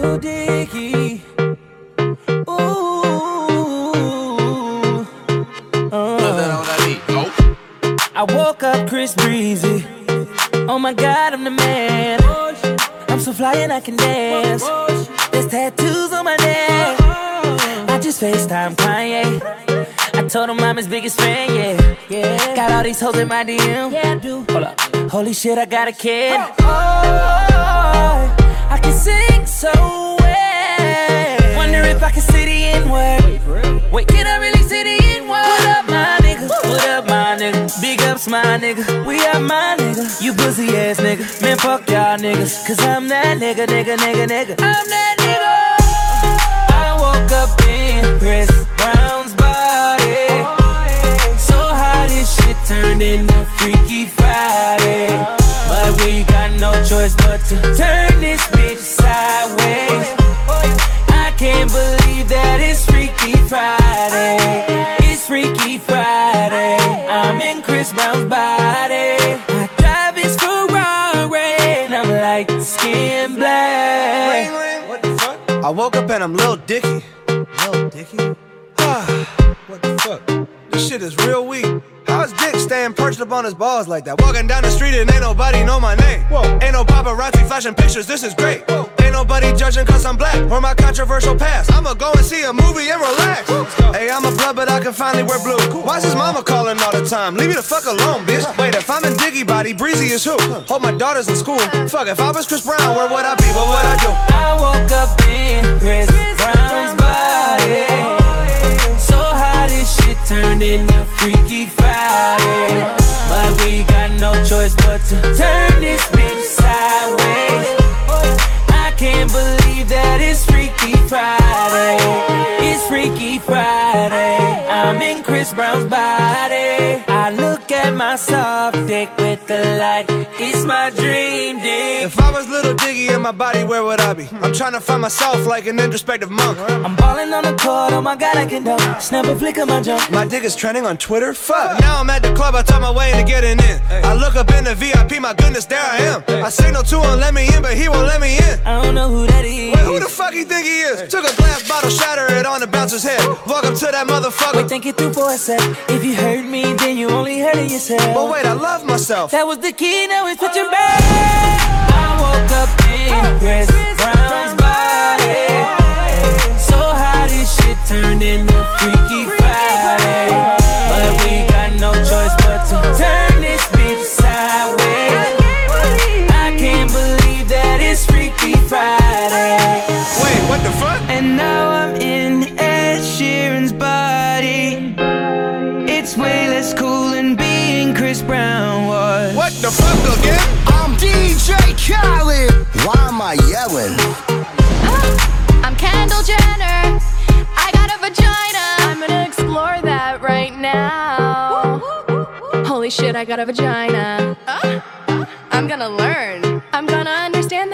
Little Ooh. Uh. I woke up Chris Breezy. Oh my god, I'm the man. I'm so fly and I can dance. There's tattoos on my neck. I just FaceTime Kanye. I told him I'm his biggest fan, yeah. Yeah. Got all these hoes in my DM. Yeah, I do. Hold up. Holy shit, I got a kid. Oh, Can sing so well. Wonder if I can see the N word. Wait, can I really see the N word? What up, my nigga? What up, my nigga? Big ups, my nigga. We are my nigga. You pussy ass nigga. Man, fuck y'all niggas. Cause I'm that nigga, nigga, nigga, nigga. I'm that nigga. I woke up in Chris Brown's body. So how this shit turned into Freaky Friday. But we got no choice but to turn And I'm like skin black. What the fuck? I woke up and I'm Lil Dicky. Lil Dicky? Ah. what the fuck? This shit is real weak. How is Dick staying perched up on his balls like that? Walking down the street and ain't nobody know my name. Whoa. Ain't no paparazzi flashing pictures, this is great. Whoa. Ain't nobody judging cause I'm black or my controversial past. I'ma go and see a movie and relax. Hey, I'm a blood, but I can finally wear blue. Why's his mama calling all the time? Leave me the fuck alone, bitch. Diggy Breezy is who? Hope my daughter's in school. Fuck, if I was Chris Brown, where would I be? What would I do? I woke up in Chris Brown's body. So how this shit turned into Freaky Friday. But we got no choice but to turn this bitch sideways. I can't believe that it's Freaky Friday. It's Freaky Friday. I'm in Chris Brown's body. I look at my soft dick with the light. It's my dream dick. If I was Lil Dicky in my body, where would I be? I'm trying to find myself like an introspective monk. I'm balling on the court, oh my god, I can dunk. Snap a flick of my jump. My dick is trending on Twitter. Fuck. Now I'm at the club, I talk my way into getting in. I look up in the VIP, my goodness, there I am. I signal to him, let me in, but he won't let me in. I don't know who that is. Wait, who the fuck you think he is? Took a glass bottle, shatter it on the bouncer's head. Welcome to that motherfucker. Wait, think it through for a sec. If you hurt me, then you only hurting yourself. But wait, I love myself. That was the key, now it's switching back. I woke up in Chris Brown's body. So how this shit turned into Freaky Friday. But we got no choice but to turn this bitch sideways. I can't believe that it's Freaky Friday. Wait, what the fuck? And now cool than being Chris Brown was. What the fuck again? I'm DJ Khaled. Why am I yelling? I'm Kendall Jenner. I got a vagina. I'm gonna explore that right now. Holy shit, I got a vagina. I'm gonna learn. I'm gonna understand